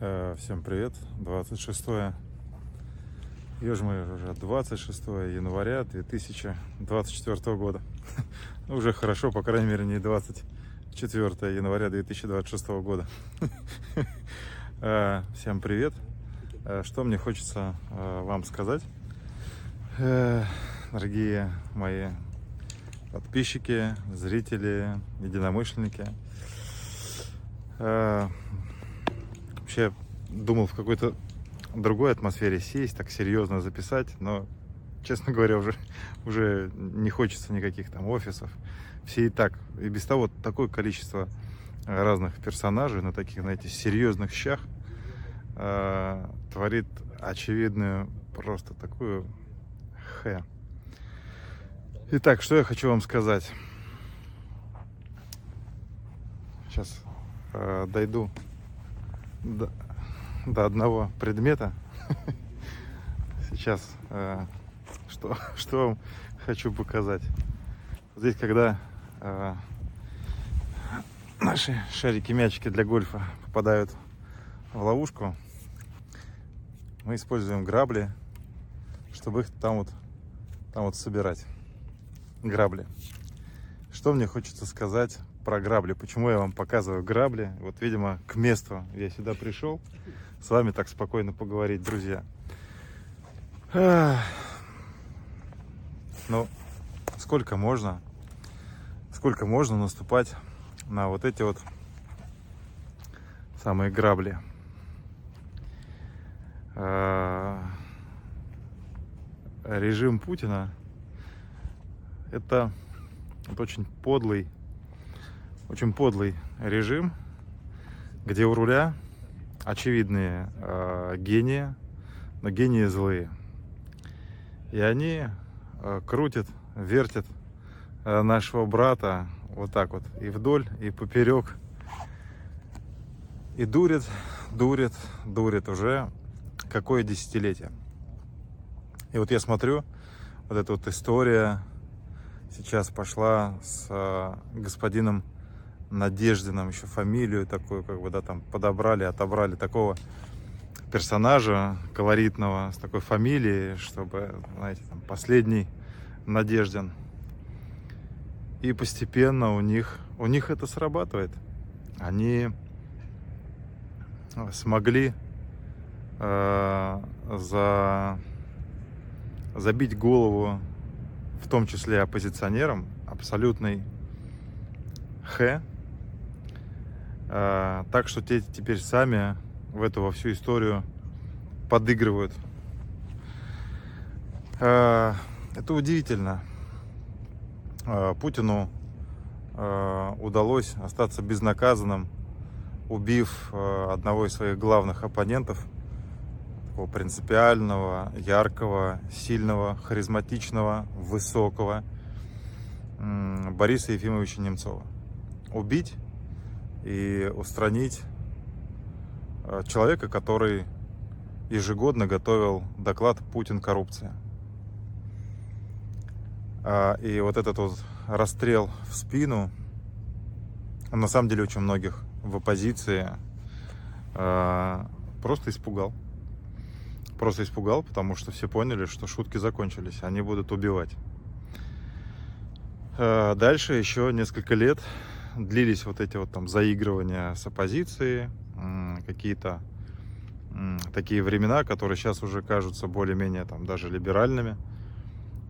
Э, Всем привет. 26 Ешь мы уже 26 января 2024 года. Уже хорошо, по крайней мере, не 24 января 2026 года. Э, Всем привет. Э, Что мне хочется вам сказать, дорогие мои подписчики, зрители, единомышленники. Вообще думал в какой-то другой атмосфере сесть, так серьезно записать, но, честно говоря, уже, уже не хочется никаких там офисов. Все и так, и без того такое количество разных персонажей на таких, знаете, серьезных щах э, творит очевидную просто такую хэ. Итак, что я хочу вам сказать. Сейчас э, дойду до, до одного предмета. Сейчас э, что, что вам хочу показать. Здесь, когда э, наши шарики-мячики для гольфа попадают в ловушку, мы используем грабли, чтобы их там вот, там вот собирать. Грабли. Что мне хочется сказать про грабли? Почему я вам показываю грабли? Вот, видимо, к месту я сюда пришел с вами так спокойно поговорить, друзья. Ну, сколько можно, сколько можно наступать на вот эти вот самые грабли. А, Режим Путина это, это очень подлый, очень подлый режим, где у руля очевидные э, гении, но гении злые. И они э, крутят, вертят э, нашего брата вот так вот и вдоль, и поперек. И дурят, дурят, дурят уже какое десятилетие. И вот я смотрю, вот эта вот история сейчас пошла с э, господином Надеждином, еще фамилию такую, как бы, да, там подобрали, отобрали такого персонажа колоритного с такой фамилией, чтобы, знаете, там последний Надеждин. И постепенно у них, у них это срабатывает. Они смогли э, за, забить голову, в том числе оппозиционерам, абсолютный Х. Э, так что те теперь сами в эту во всю историю подыгрывают. Э, это удивительно. Э, Путину удалось остаться безнаказанным, убив одного из своих главных оппонентов, такого принципиального, яркого, сильного, харизматичного, высокого Бориса Ефимовича Немцова. Убить и устранить э, человека, который ежегодно готовил доклад «Путин. Коррупция». А, И вот этот вот расстрел в спину, он на самом деле очень многих в оппозиции а, просто испугал. Просто испугал, потому что все поняли, что шутки закончились, они будут убивать. А, Дальше еще несколько лет длились вот эти вот там заигрывания с оппозицией, какие-то такие времена, которые сейчас уже кажутся более-менее там даже либеральными.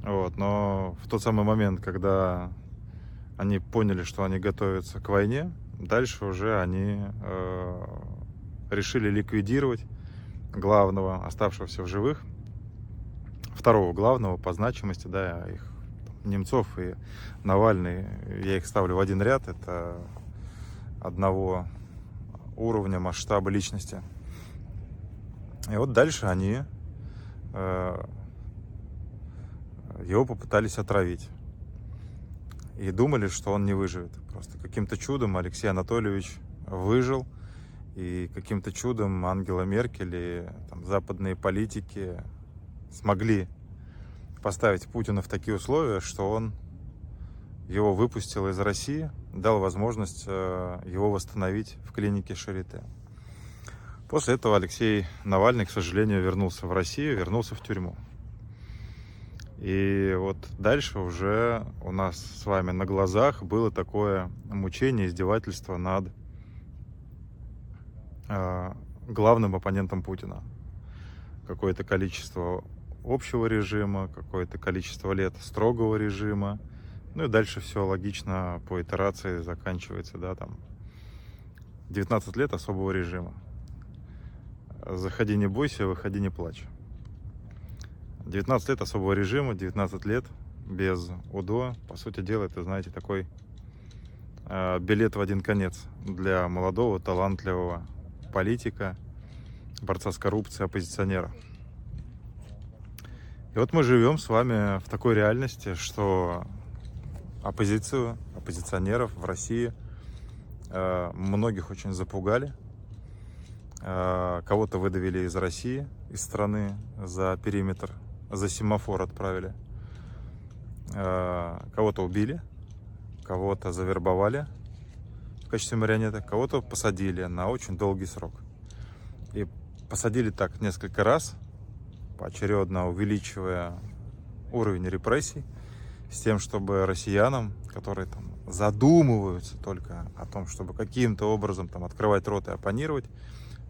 Вот, но в тот самый момент, когда они поняли, что они готовятся к войне, дальше уже они э, решили ликвидировать главного, оставшегося в живых, второго главного по значимости, да, их Немцов и Навальный, я их ставлю в один ряд, это одного уровня, масштаба личности. И вот дальше они э, его попытались отравить. И думали, что он не выживет. Просто каким-то чудом Алексей Анатольевич выжил. И каким-то чудом Ангела Меркель и там, западные политики смогли поставить Путина в такие условия, что он его выпустил из России, дал возможность э, его восстановить в клинике Шарите. После этого Алексей Навальный, к сожалению, вернулся в Россию, вернулся в тюрьму. И вот дальше уже у нас с вами на глазах было такое мучение, издевательство над э, главным оппонентом Путина. Какое-то количество общего режима, какое-то количество лет строгого режима. Ну и дальше все логично по итерации заканчивается, да, там 19 лет особого режима. Заходи не бойся, выходи не плачь. 19 лет особого режима, 19 лет без УДО. По сути дела, это, знаете, такой э, билет в один конец для молодого, талантливого политика, борца с коррупцией, оппозиционера. И вот мы живем с вами в такой реальности, что оппозицию, оппозиционеров в России э, многих очень запугали. Э, кого-то выдавили из России, из страны за периметр за семафор отправили. Э, кого-то убили, кого-то завербовали в качестве марионеток, кого-то посадили на очень долгий срок. И посадили так несколько раз, поочередно увеличивая уровень репрессий, с тем, чтобы россиянам, которые там задумываются только о том, чтобы каким-то образом там открывать рот и оппонировать,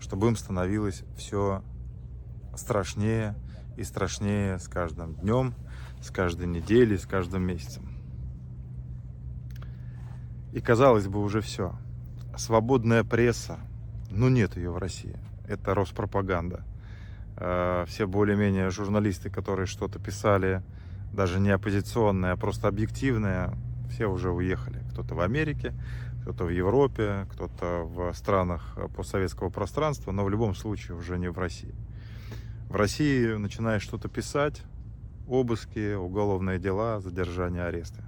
чтобы им становилось все страшнее, и страшнее с каждым днем, с каждой неделей, с каждым месяцем. И казалось бы уже все. Свободная пресса, ну нет ее в России. Это Роспропаганда. Э, все более-менее журналисты, которые что-то писали, даже не оппозиционные, а просто объективные, все уже уехали. Кто-то в Америке, кто-то в Европе, кто-то в странах постсоветского пространства, но в любом случае уже не в России. В России начинаешь что-то писать, обыски, уголовные дела, задержание, аресты.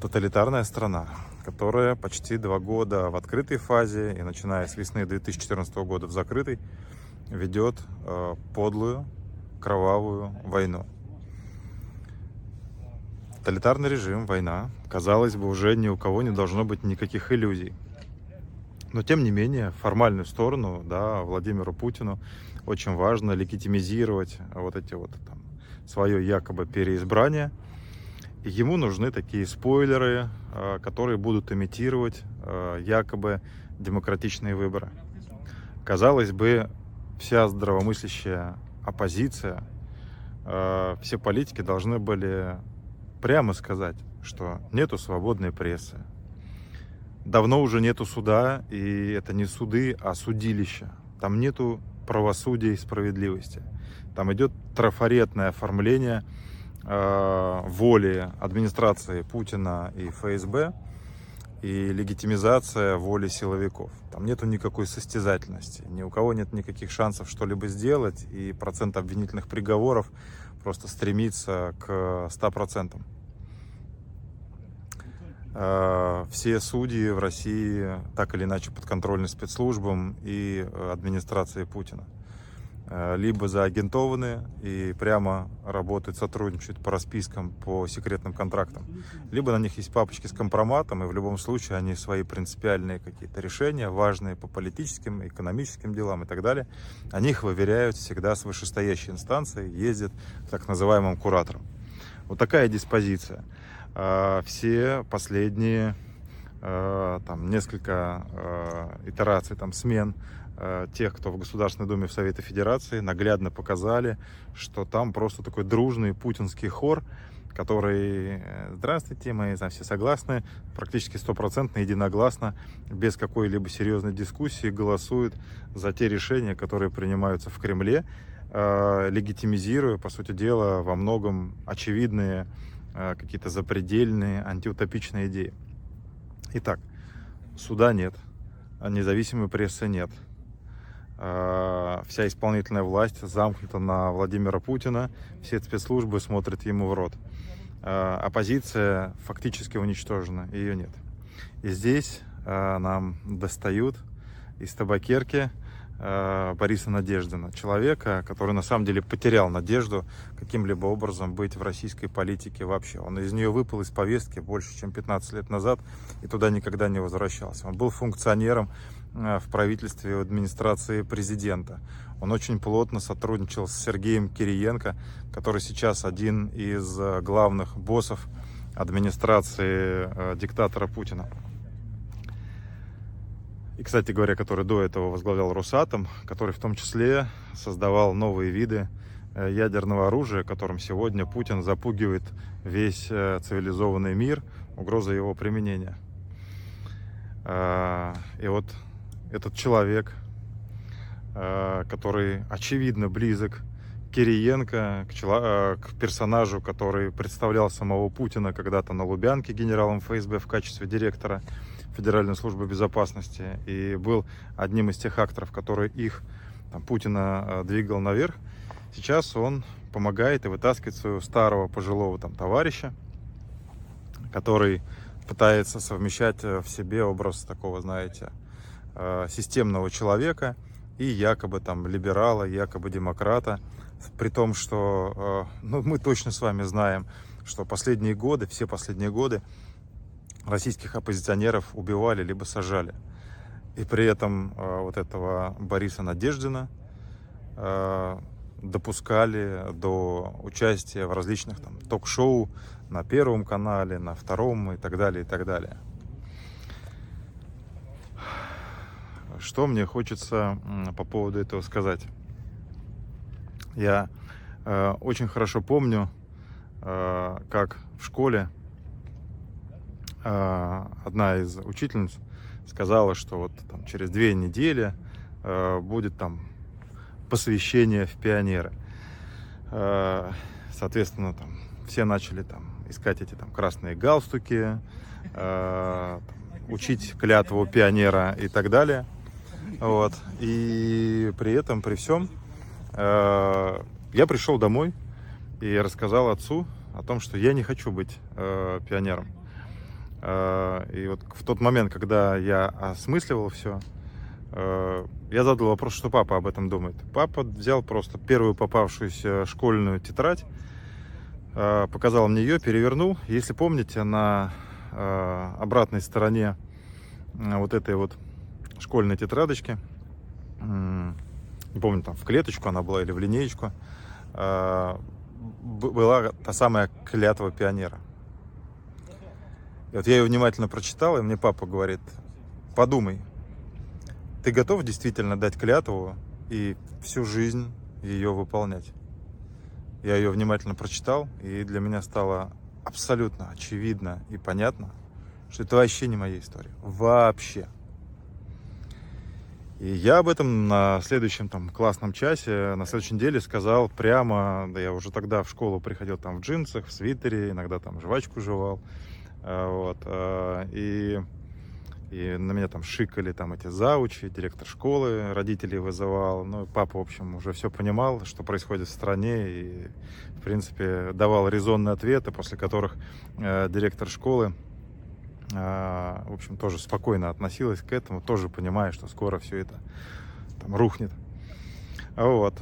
Тоталитарная страна, которая почти два года в открытой фазе и начиная с весны 2014 года в закрытой, ведет э, подлую, кровавую войну. Тоталитарный режим, война, казалось бы, уже ни у кого не должно быть никаких иллюзий. Но тем не менее, формальную сторону, да, Владимиру Путину очень важно легитимизировать вот эти вот там свое якобы переизбрание. Ему нужны такие спойлеры, а, которые будут имитировать а, якобы демократичные выборы. Казалось бы, вся здравомыслящая оппозиция, а, все политики должны были прямо сказать, что нету свободной прессы, давно уже нету суда, и это не суды, а судилища. Там нету правосудия и справедливости. Там идет трафаретное оформление э, воли администрации Путина и ФСБ и легитимизация воли силовиков. Там нету никакой состязательности, ни у кого нет никаких шансов что-либо сделать, и процент обвинительных приговоров просто стремится к 100%. Э, все судьи в России так или иначе подконтрольны спецслужбам и администрации Путина. Э, либо заагентованы и прямо работают, сотрудничают по распискам, по секретным контрактам. Либо на них есть папочки с компроматом, и в любом случае они свои принципиальные какие-то решения, важные по политическим, экономическим делам и так далее, они их выверяют всегда с вышестоящей инстанцией, ездят к так называемым кураторам. Вот такая диспозиция. А, все последние там несколько а, итераций, там смен тех, кто в Государственной Думе в Совете Федерации, наглядно показали, что там просто такой дружный путинский хор, который, э, здравствуйте, мы там все согласны, практически стопроцентно, единогласно, без какой-либо серьезной дискуссии голосуют за те решения, которые принимаются в Кремле, легитимизируя, по сути дела, во многом очевидные Э, какие-то запредельные антиутопичные идеи. Итак, суда нет, независимой прессы нет. Э, вся исполнительная власть замкнута на Владимира Путина, все спецслужбы смотрят ему в рот. Э, оппозиция фактически уничтожена, ее нет. И здесь нам достают из табакерки Бориса Надеждина, человека, который на самом деле потерял надежду каким-либо образом быть в российской политике вообще. Он из нее выпал из повестки больше, чем 15 лет назад и туда никогда не возвращался. Он был функционером э, в правительстве в администрации президента. Он очень плотно сотрудничал с Сергеем Кириенко, который сейчас один из э, главных боссов администрации э, диктатора Путина. И, кстати говоря, который до этого возглавлял Росатом, который в том числе создавал новые виды э, ядерного оружия, которым сегодня Путин запугивает весь э, цивилизованный мир угрозой его применения. А, и вот этот человек, а, который очевидно близок к Кириенко, к персонажу, который представлял самого Путина когда-то на Лубянке генералом ФСБ в качестве директора Федеральной службы безопасности и был одним из тех акторов, которые их, там, Путина, двигал наверх. Сейчас он помогает и вытаскивает своего старого пожилого там товарища, который пытается совмещать э, в себе образ такого, знаете, э, системного человека и якобы там либерала, якобы демократа, при том, что э, ну, мы точно с вами знаем, что последние годы, все последние годы российских оппозиционеров убивали либо сажали. И при этом вот этого Бориса Надеждина допускали до участия в различных там ток-шоу на первом канале, на втором и так далее, и так далее. Что мне хочется по поводу этого сказать? Я э, очень хорошо помню, э, как в школе э, одна из учительниц сказала, что вот там, через две недели э, будет там посвящение в пионеры. Э, соответственно, там все начали там искать эти там красные галстуки, э, учить клятву пионера и так далее. Вот. И при этом, при всем, э, я пришел домой и рассказал отцу о том, что я не хочу быть пионером. И вот в тот момент, когда я осмысливал все, Э, я задал вопрос, что папа об этом думает. Папа взял просто первую попавшуюся школьную тетрадь, э, показал мне ее, перевернул. Если помните, на э, обратной стороне вот этой вот школьной тетрадочки, не помню, там в клеточку она была или в линеечку, была та самая клятва пионера. И вот я ее внимательно прочитал, и мне папа говорит, подумай, ты готов действительно дать клятву и всю жизнь ее выполнять? Я ее внимательно прочитал, и для меня стало абсолютно очевидно и понятно, что это вообще не моя история. Вообще. И я об этом на следующем там классном часе, на следующей неделе сказал прямо, да я уже тогда в школу приходил там в джинсах, в свитере, иногда там жвачку жевал, вот, э, и и на меня там шикали там эти заучи, директор школы, родителей вызывал. Ну, папа, в общем, уже все понимал, что происходит в стране. И, в принципе, давал резонные ответы, после которых э, директор школы, э, в общем, тоже спокойно относилась к этому, тоже понимая, что скоро все это там рухнет. Вот.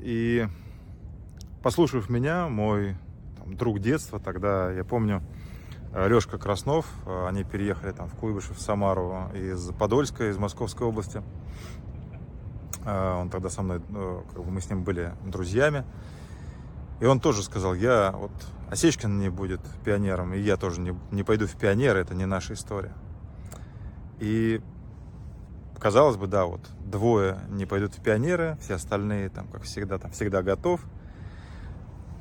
И послушав меня, мой там, друг детства, тогда, я помню, Лешка Краснов. Э, они переехали там в Куйбышев, в Самару из Подольска, из Московской области. Э, он тогда со мной, как бы мы с ним были друзьями. И он тоже сказал, я вот Осечкин не будет пионером, и я тоже не, не пойду в пионеры, это не наша история. И казалось бы, да, вот двое не пойдут в пионеры, все остальные там, как всегда, там всегда готов.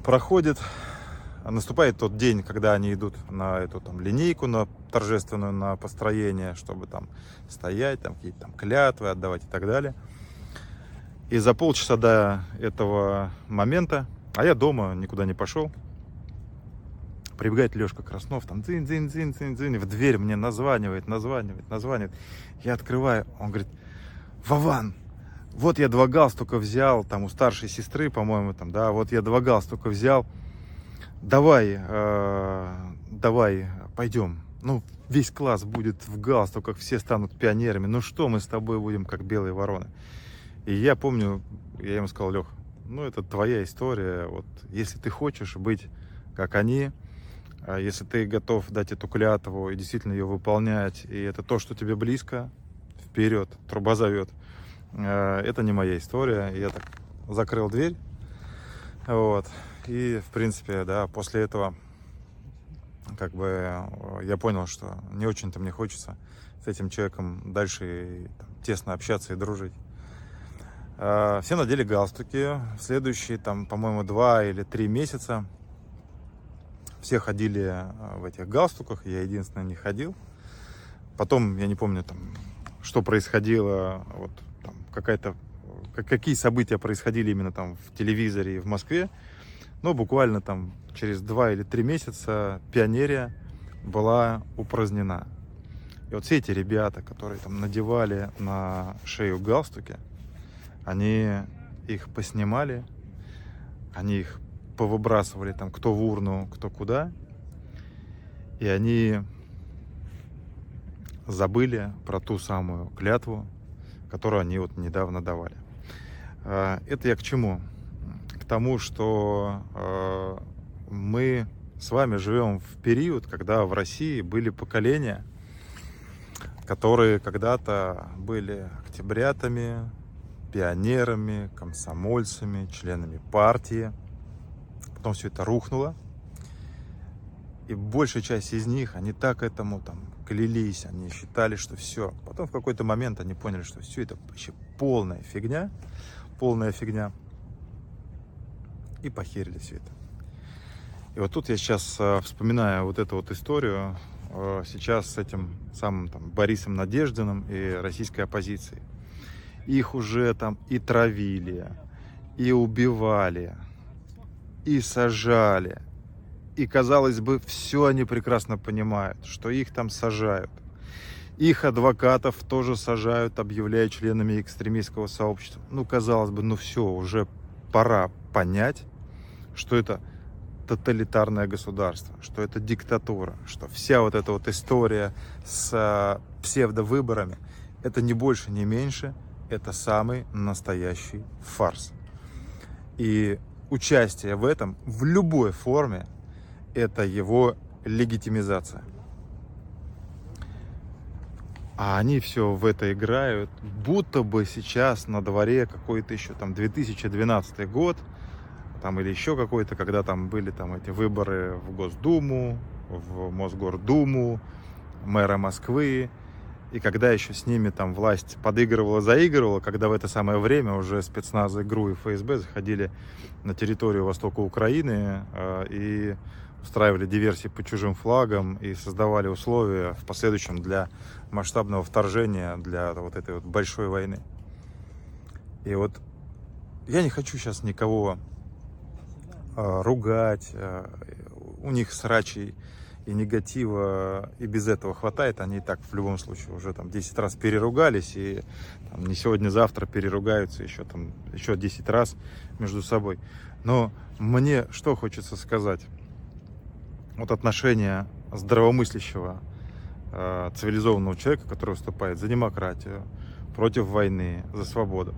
Проходит наступает тот день, когда они идут на эту там линейку, на торжественную, на построение, чтобы там стоять, там какие-то там клятвы отдавать и так далее. И за полчаса до этого момента, а я дома никуда не пошел, прибегает Лешка Краснов, там дзин дзин дзин дзин дзин в дверь мне названивает, названивает, названивает. Я открываю, он говорит, Вован, вот я два галстука взял, там у старшей сестры, по-моему, там, да, вот я два галстука взял, давай, э, давай, пойдем. Ну, весь класс будет в галстуках, все станут пионерами. Ну что мы с тобой будем, как белые вороны? И я помню, я ему сказал, Лех, ну это твоя история. Вот если ты хочешь быть как они, а если ты готов дать эту клятву и действительно ее выполнять, и это то, что тебе близко, вперед, труба зовет. Э, это не моя история. Я так закрыл дверь. Вот. И, в принципе, да, после этого как бы э, я понял, что не очень-то мне хочется с этим человеком дальше там, тесно общаться и дружить. Э, все надели галстуки. В следующие, там, по-моему, два или три месяца все ходили э, в этих галстуках, я единственный не ходил. Потом, я не помню, там, что происходило, вот, какая-то, какие события происходили именно там в телевизоре и в Москве. Но буквально там через два или три месяца пионерия была упразднена. И вот все эти ребята, которые там надевали на шею галстуки, они их поснимали, они их повыбрасывали там кто в урну, кто куда. И они забыли про ту самую клятву, которую они вот недавно давали. А, это я к чему? К тому, что а, мы с вами живем в период, когда в России были поколения, которые когда-то были октябрятами, пионерами, комсомольцами, членами партии. Потом все это рухнуло. И большая часть из них, они так этому там клялись, они считали, что все. Потом в какой-то момент они поняли, что все это вообще полная фигня, полная фигня. И похерили все это. И вот тут я сейчас э, вспоминаю вот эту вот историю э, сейчас с этим самым там, Борисом Надеждиным и российской оппозицией. Их уже там и травили, и убивали, и сажали. И, казалось бы, все они прекрасно понимают, что их там сажают. Их адвокатов тоже сажают, объявляя членами экстремистского сообщества. Ну, казалось бы, ну все, уже пора понять, что это тоталитарное государство, что это диктатура, что вся вот эта вот история с э, псевдовыборами, это не больше, не меньше, это самый настоящий фарс. И участие в этом в любой форме это его легитимизация. А они все в это играют, будто бы сейчас на дворе какой-то еще там 2012 год, там или еще какой-то, когда там были там эти выборы в Госдуму, в Мосгордуму, мэра Москвы, и когда еще с ними там власть подыгрывала, заигрывала, когда в это самое время уже спецназы ГРУ и ФСБ заходили на территорию востока Украины э, и устраивали диверсии по чужим флагам и создавали условия в последующем для масштабного вторжения, для вот этой вот большой войны. И вот я не хочу сейчас никого ругать. Э, у них срачей и негатива и без этого хватает. Они и так в любом случае уже там 10 раз переругались и там, не сегодня-завтра переругаются еще там еще 10 раз между собой. Но мне что хочется сказать? Вот отношение здравомыслящего э, цивилизованного человека, который выступает за демократию, против войны, за свободу.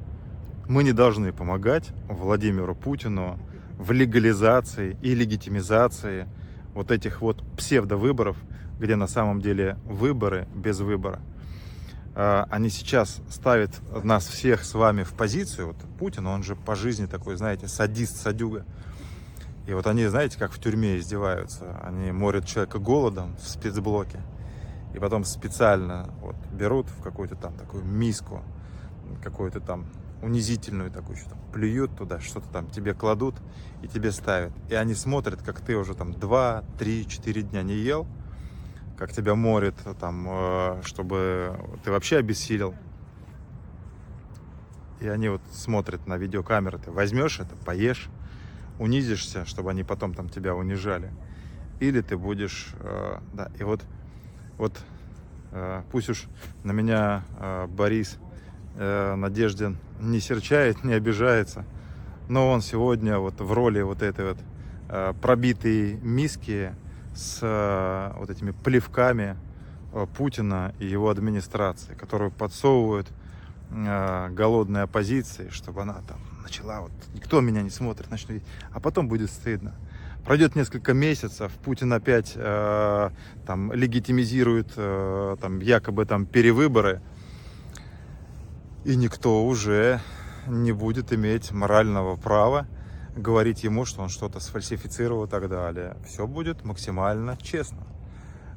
Мы не должны помогать Владимиру Путину в легализации и легитимизации вот этих вот псевдовыборов, где на самом деле выборы без выбора. А, они сейчас ставят нас всех с вами в позицию. Вот Путин, он же по жизни такой, знаете, садист, садюга. И вот они, знаете, как в тюрьме издеваются. Они морят человека голодом в спецблоке. И потом специально вот берут в какую-то там такую миску, какую-то там унизительную такую, что там плюют туда, что-то там тебе кладут и тебе ставят. И они смотрят, как ты уже там 2, 3, 4 дня не ел, как тебя морит там, э, чтобы ты вообще обессилел. И они вот смотрят на видеокамеры, ты возьмешь это, поешь, унизишься, чтобы они потом там тебя унижали. Или ты будешь, э, да, и вот, вот э, пусть уж на меня Борис э, Надеждин не серчает, не обижается. Но он сегодня вот в роли вот этой вот э, пробитой миски с э, вот этими плевками э, Путина и его администрации, которую подсовывают э, голодной оппозиции, чтобы она там начала, вот никто меня не смотрит, начну а потом будет стыдно. Пройдет несколько месяцев, Путин опять э, там легитимизирует э, там якобы там перевыборы, И никто уже не будет иметь морального права говорить ему, что он что-то сфальсифицировал и так далее. Все будет максимально честно.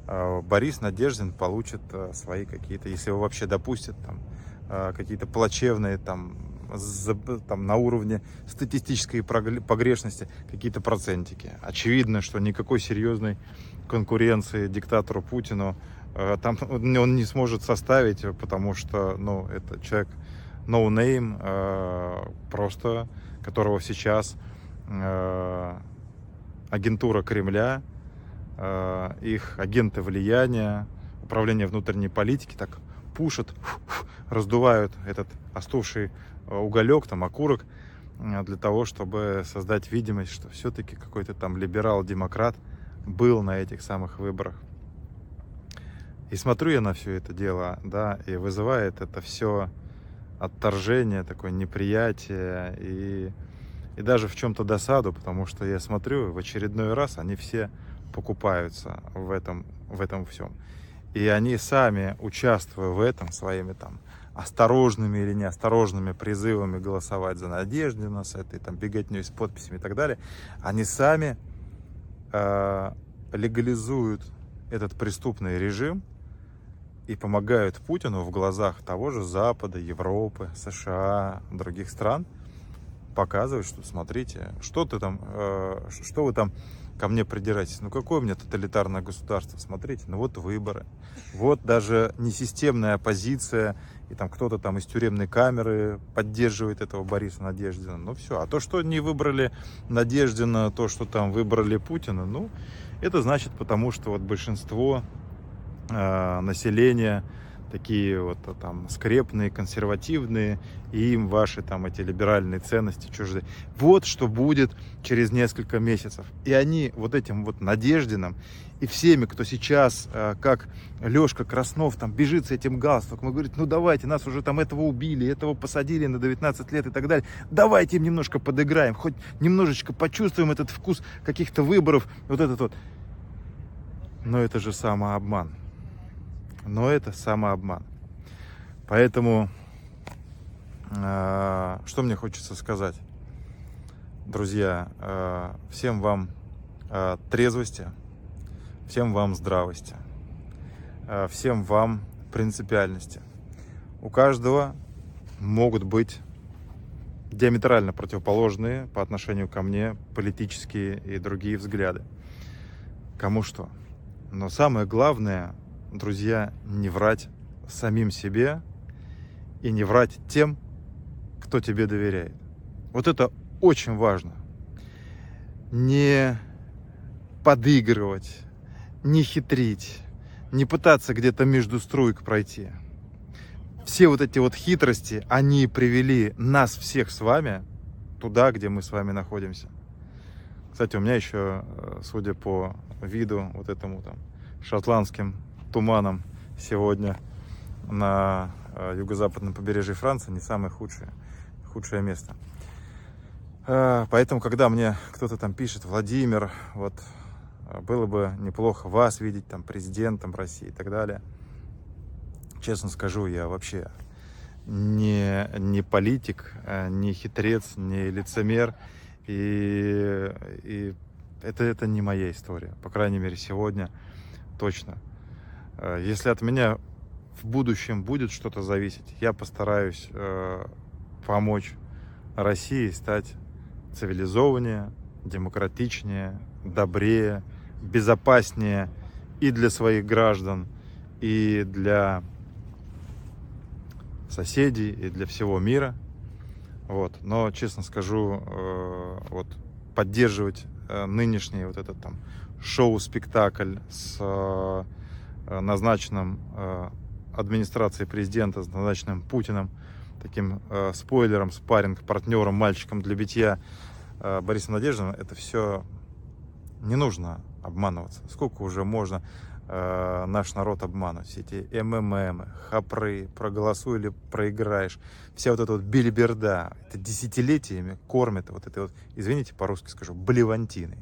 А, Борис Надеждин получит а, свои какие-то, если его вообще допустят, там, а, какие-то плачевные там, там на уровне статистической погрешности какие-то процентики. Очевидно, что никакой серьезной конкуренции диктатору Путину там он не сможет составить, потому что ну, это человек no name, просто которого сейчас Э, агентура Кремля, э, их агенты влияния, управление внутренней политики так пушат, раздувают этот остывший э, уголек, там окурок, для того, чтобы создать видимость, что все-таки какой-то там либерал-демократ был на этих самых выборах. И смотрю я на все это дело, да, и вызывает это все отторжение, такое неприятие и и даже в чем-то досаду, потому что я смотрю, в очередной раз они все покупаются в этом, в этом всем. И они сами, участвуя в этом своими там осторожными или неосторожными призывами голосовать за Надеждина с этой там беготней с подписями и так далее, они сами э, легализуют этот преступный режим и помогают Путину в глазах того же Запада, Европы, США, других стран – показывать, что смотрите, что ты там, э, что вы там ко мне придираетесь. Ну какое у меня тоталитарное государство? Смотрите, ну вот выборы. Вот даже несистемная оппозиция, и там кто-то там из тюремной камеры поддерживает этого Бориса Надеждина. Ну все. А то, что не выбрали Надеждина, то, что там выбрали Путина, ну, это значит потому, что вот большинство населения такие вот а, там скрепные, консервативные, и им ваши там эти либеральные ценности чужды. Вот что будет через несколько месяцев. И они вот этим вот Надеждином и всеми, кто сейчас, а, как Лешка Краснов, там бежит с этим галстуком и говорит, ну давайте, нас уже там этого убили, этого посадили на 19 лет и так далее, давайте им немножко подыграем, хоть немножечко почувствуем этот вкус каких-то выборов, вот этот вот. Но это же самообман но это самообман. Поэтому, э, что мне хочется сказать, друзья, э, всем вам э, трезвости, всем вам здравости, э, всем вам принципиальности. У каждого могут быть диаметрально противоположные по отношению ко мне политические и другие взгляды. Кому что. Но самое главное друзья, не врать самим себе и не врать тем, кто тебе доверяет. Вот это очень важно. Не подыгрывать, не хитрить, не пытаться где-то между струйк пройти. Все вот эти вот хитрости, они привели нас всех с вами туда, где мы с вами находимся. Кстати, у меня еще, э, судя по виду вот этому там шотландским туманом сегодня на э, юго-западном побережье Франции не самое худшее, худшее место. Э, поэтому, когда мне кто-то там пишет, Владимир, вот э, было бы неплохо вас видеть там президентом России и так далее, честно скажу, я вообще не, не политик, не хитрец, не лицемер, и, и это, это не моя история, по крайней мере, сегодня точно. Э, если от меня в будущем будет что-то зависеть, я постараюсь э, помочь России стать цивилизованнее, демократичнее, добрее, безопаснее и для своих граждан, и для соседей, и для всего мира. Вот. Но, честно скажу, э, вот поддерживать нынешний вот этот там шоу-спектакль с назначенным э, администрацией президента, назначенным Путиным, таким э, спойлером, спарринг, партнером, мальчиком для битья Бориса Надеждина, это все не нужно обманываться. Сколько уже можно наш народ обманывать? Все эти МММ, хапры, проголосуй или проиграешь. Вся вот эта вот билиберда, это десятилетиями кормит вот этой вот, извините, по-русски скажу, блевантиной.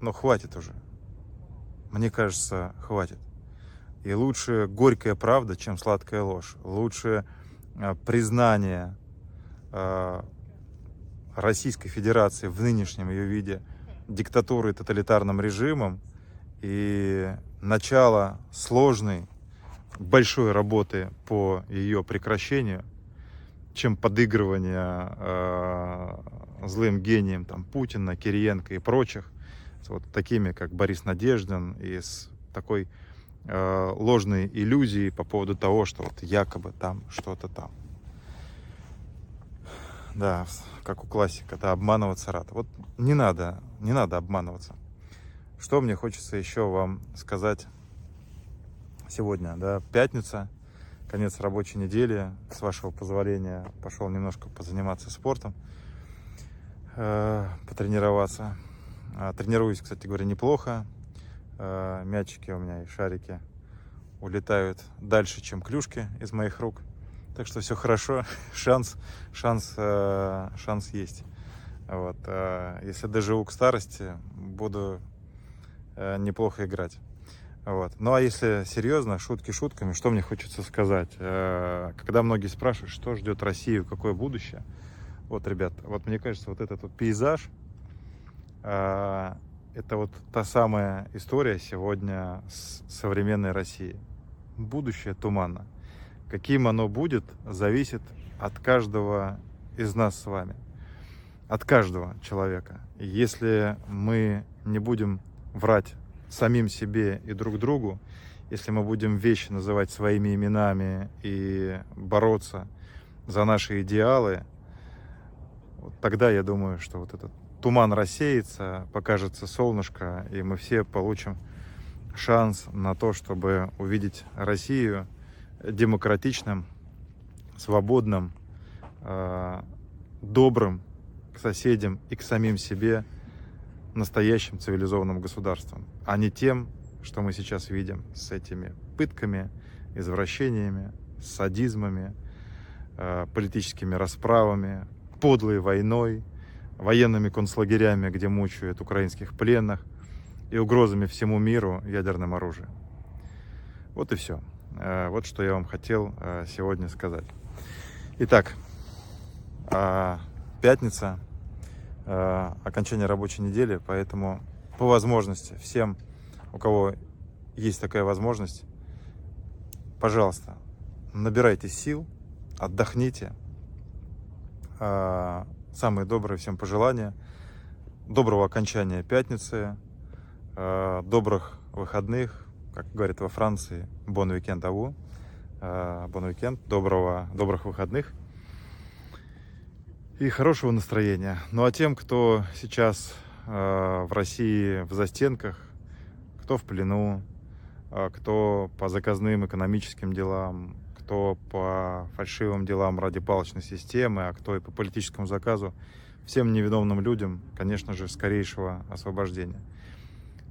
Но хватит уже. Мне кажется, хватит. И лучше горькая правда, чем сладкая ложь. Лучше э, признание э, Российской Федерации в нынешнем ее виде диктатурой, тоталитарным режимом и начало сложной, большой работы по ее прекращению, чем подыгрывание э, злым гением там, Путина, Кириенко и прочих, с вот такими, как Борис Надеждин, и с такой э, ложной иллюзией по поводу того, что вот якобы там что-то там. Да, как у классика, да, обманываться рад. Вот не надо, не надо обманываться. Что мне хочется еще вам сказать сегодня, да, пятница, конец рабочей недели, с вашего позволения пошел немножко позаниматься спортом, э, потренироваться. А, тренируюсь, кстати говоря, неплохо. Э, мячики у меня и шарики улетают дальше, чем клюшки из моих рук. Так что все хорошо, шанс, шанс, э, шанс есть. Вот. Э, если доживу к старости, буду э, неплохо играть. Вот. Ну а если серьезно, шутки шутками, что мне хочется сказать? Когда многие спрашивают, что ждет Россию, какое будущее, вот, ребят, вот мне кажется, вот этот вот пейзаж, это вот та самая история сегодня с современной России. Будущее туманно. Каким оно будет, зависит от каждого из нас с вами, от каждого человека. Если мы не будем врать самим себе и друг другу, если мы будем вещи называть своими именами и бороться за наши идеалы, тогда я думаю, что вот этот туман рассеется, покажется солнышко, и мы все получим шанс на то, чтобы увидеть Россию – демократичным, свободным, э, добрым к соседям и к самим себе настоящим цивилизованным государством, а не тем, что мы сейчас видим с этими пытками, извращениями, садизмами, э, политическими расправами, подлой войной, военными концлагерями, где мучают украинских пленных, и угрозами всему миру ядерным оружием. Вот и все. Э, вот что я вам хотел э, сегодня сказать. Итак, а, пятница, э, окончание рабочей недели, поэтому по возможности всем, у кого есть такая возможность, пожалуйста, набирайте сил, отдохните. Самые добрые всем пожелания. Доброго окончания пятницы, добрых выходных, как говорят во Франции, бон уикенд аву, бон уикенд, доброго, добрых выходных и хорошего настроения. Ну а тем, кто сейчас э, в России в застенках, кто в плену, э, кто по заказным экономическим делам, кто по фальшивым делам ради палочной системы, а кто и по политическому заказу, всем невиновным людям, конечно же, скорейшего освобождения.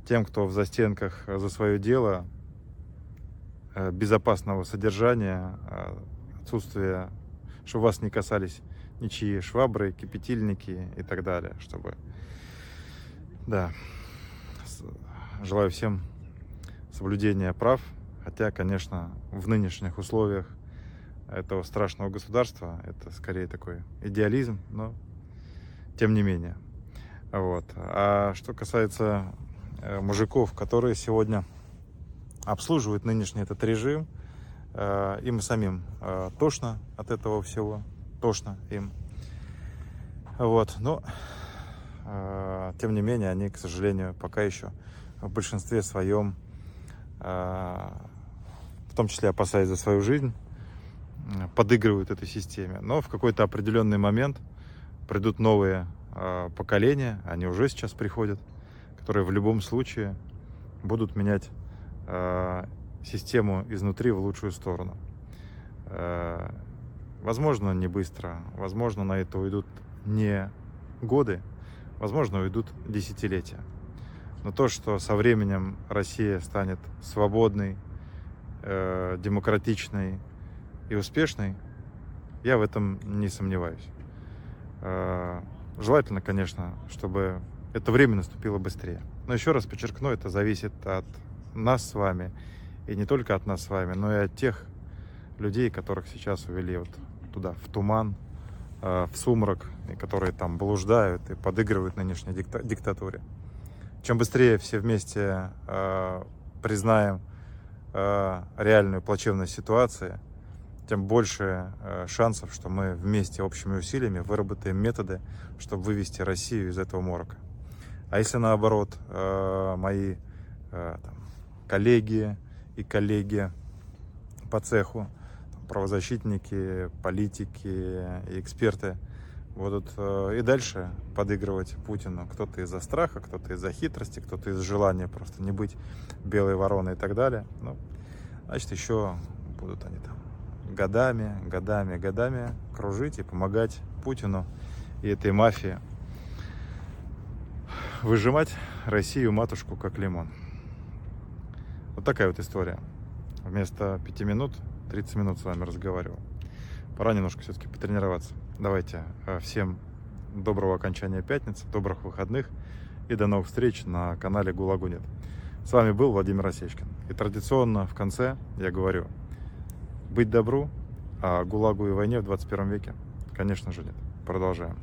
Тем, кто в застенках за свое дело, э, безопасного содержания, э, отсутствия, чтобы вас не касались ничьи швабры, кипятильники и так далее, чтобы, да, желаю всем соблюдения прав, хотя, конечно, в нынешних условиях этого страшного государства это скорее такой идеализм, но тем не менее. Вот. А что касается Э, мужиков, которые сегодня обслуживают нынешний этот режим. Э, им самим э, тошно от этого всего, тошно им. Вот, но тем не менее они, к сожалению, пока еще в большинстве своем, в том числе опасаясь за свою жизнь, подыгрывают этой системе. Но в какой-то определенный момент придут новые поколения, они уже сейчас приходят, которые в любом случае будут менять э, систему изнутри в лучшую сторону. Э, возможно, не быстро, возможно, на это уйдут не годы, возможно, уйдут десятилетия. Но то, что со временем Россия станет свободной, э, демократичной и успешной, я в этом не сомневаюсь. Э, желательно, конечно, чтобы это время наступило быстрее. Но еще раз подчеркну, это зависит от нас с вами И не только от нас с вами, но и от тех людей, которых сейчас увели вот туда, в туман, э, в сумрак, и которые там блуждают и подыгрывают нынешней дикта диктатуре. Чем быстрее все вместе э, признаем э, реальную плачевную ситуацию, тем больше э, шансов, что мы вместе общими усилиями выработаем методы, чтобы вывести Россию из этого морока. А если наоборот, э, мои э, там, коллеги и коллеги по цеху, правозащитники, политики и эксперты будут и дальше подыгрывать Путину. Кто-то из-за страха, кто-то из-за хитрости, кто-то из желания просто не быть белой вороной и так далее. Ну, значит, еще будут они там годами, годами, годами кружить и помогать Путину и этой мафии выжимать Россию матушку как лимон. Вот такая вот история. Вместо 5 минут 30 минут с вами разговаривал. Пора немножко все-таки потренироваться. Давайте э, всем доброго окончания пятницы, добрых выходных и до новых встреч на канале ГУЛАГу нет. С вами был Владимир Осечкин. И традиционно в конце я говорю, быть добру, а ГУЛАГу и войне в 21 веке? Конечно же нет. Продолжаем.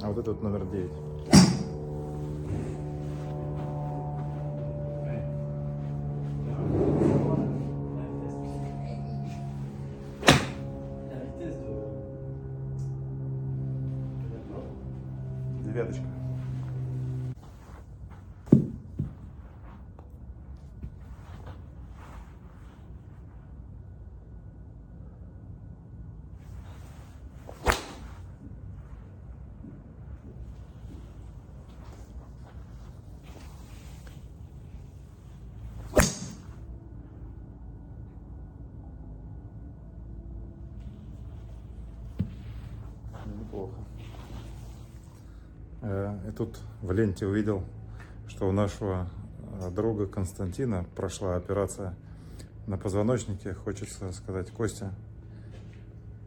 А вот этот номер 9. Неплохо. Э, И тут в ленте увидел, что у нашего э, друга Константина прошла операция на позвоночнике. Хочется сказать, Костя,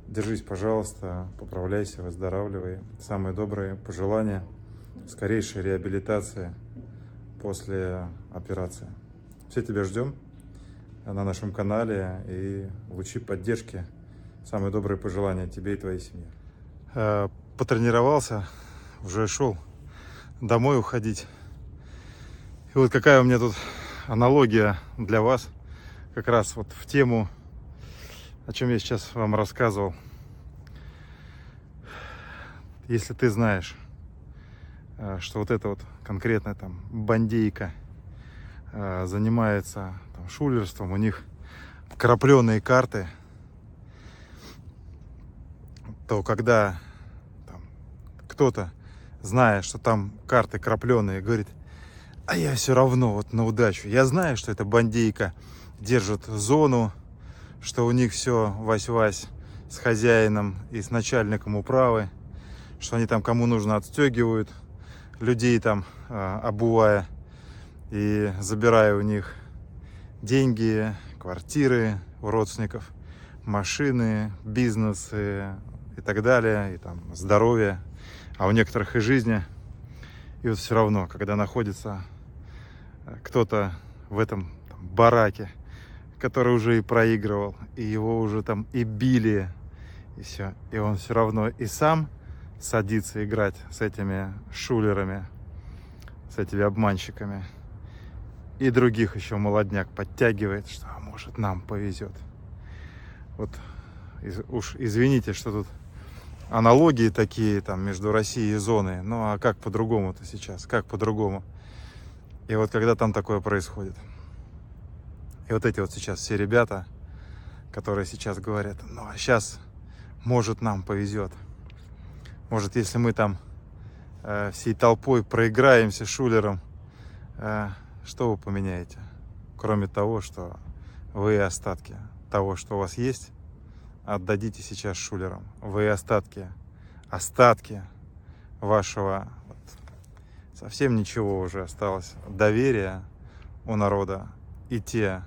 держись, пожалуйста, поправляйся, выздоравливай. Самые добрые пожелания, скорейшей реабилитации после операции. Все тебя ждем на нашем канале и лучи поддержки. Самые добрые пожелания тебе и твоей семье. Э, Потренировался, уже шел домой уходить. И вот какая у меня тут аналогия для вас, как раз вот в тему, о чем я сейчас вам рассказывал. Если ты знаешь, э, что вот эта вот конкретная там бандейка э, занимается там, шулерством, у них крапленые карты, то когда кто-то, зная, что там карты крапленые, говорит, а я все равно вот на удачу. Я знаю, что эта бандейка держит зону, что у них все вась-вась с хозяином и с начальником управы, что они там кому нужно отстегивают людей там, э, обувая и забирая у них деньги, квартиры у родственников, машины, бизнесы, и так далее, и там здоровье, а у некоторых и жизни. И вот все равно, когда находится э, кто-то в этом там, бараке, который уже и проигрывал, и его уже там и били, и все, и он все равно и сам садится играть с этими шулерами, с этими обманщиками, и других еще молодняк подтягивает, что а может нам повезет. Вот уж извините, что тут аналогии такие там между Россией и зоной. Ну а как по-другому-то сейчас? Как по-другому? И вот когда там такое происходит? И вот эти вот сейчас все ребята, которые сейчас говорят, ну а сейчас, может, нам повезет. Может, если мы там э, всей толпой проиграемся шулером, э, что вы поменяете? Кроме того, что вы остатки того, что у вас есть, отдадите сейчас шулерам. Вы остатки, остатки вашего вот, совсем ничего уже осталось. Доверия у народа и те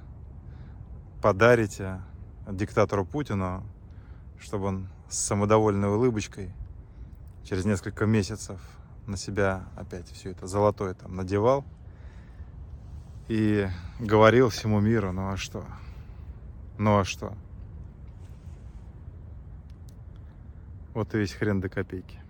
подарите диктатору Путину, чтобы он с самодовольной улыбочкой через несколько месяцев на себя опять все это золотое там надевал и говорил всему миру, ну а что? Ну а что? Вот и весь хрен до копейки.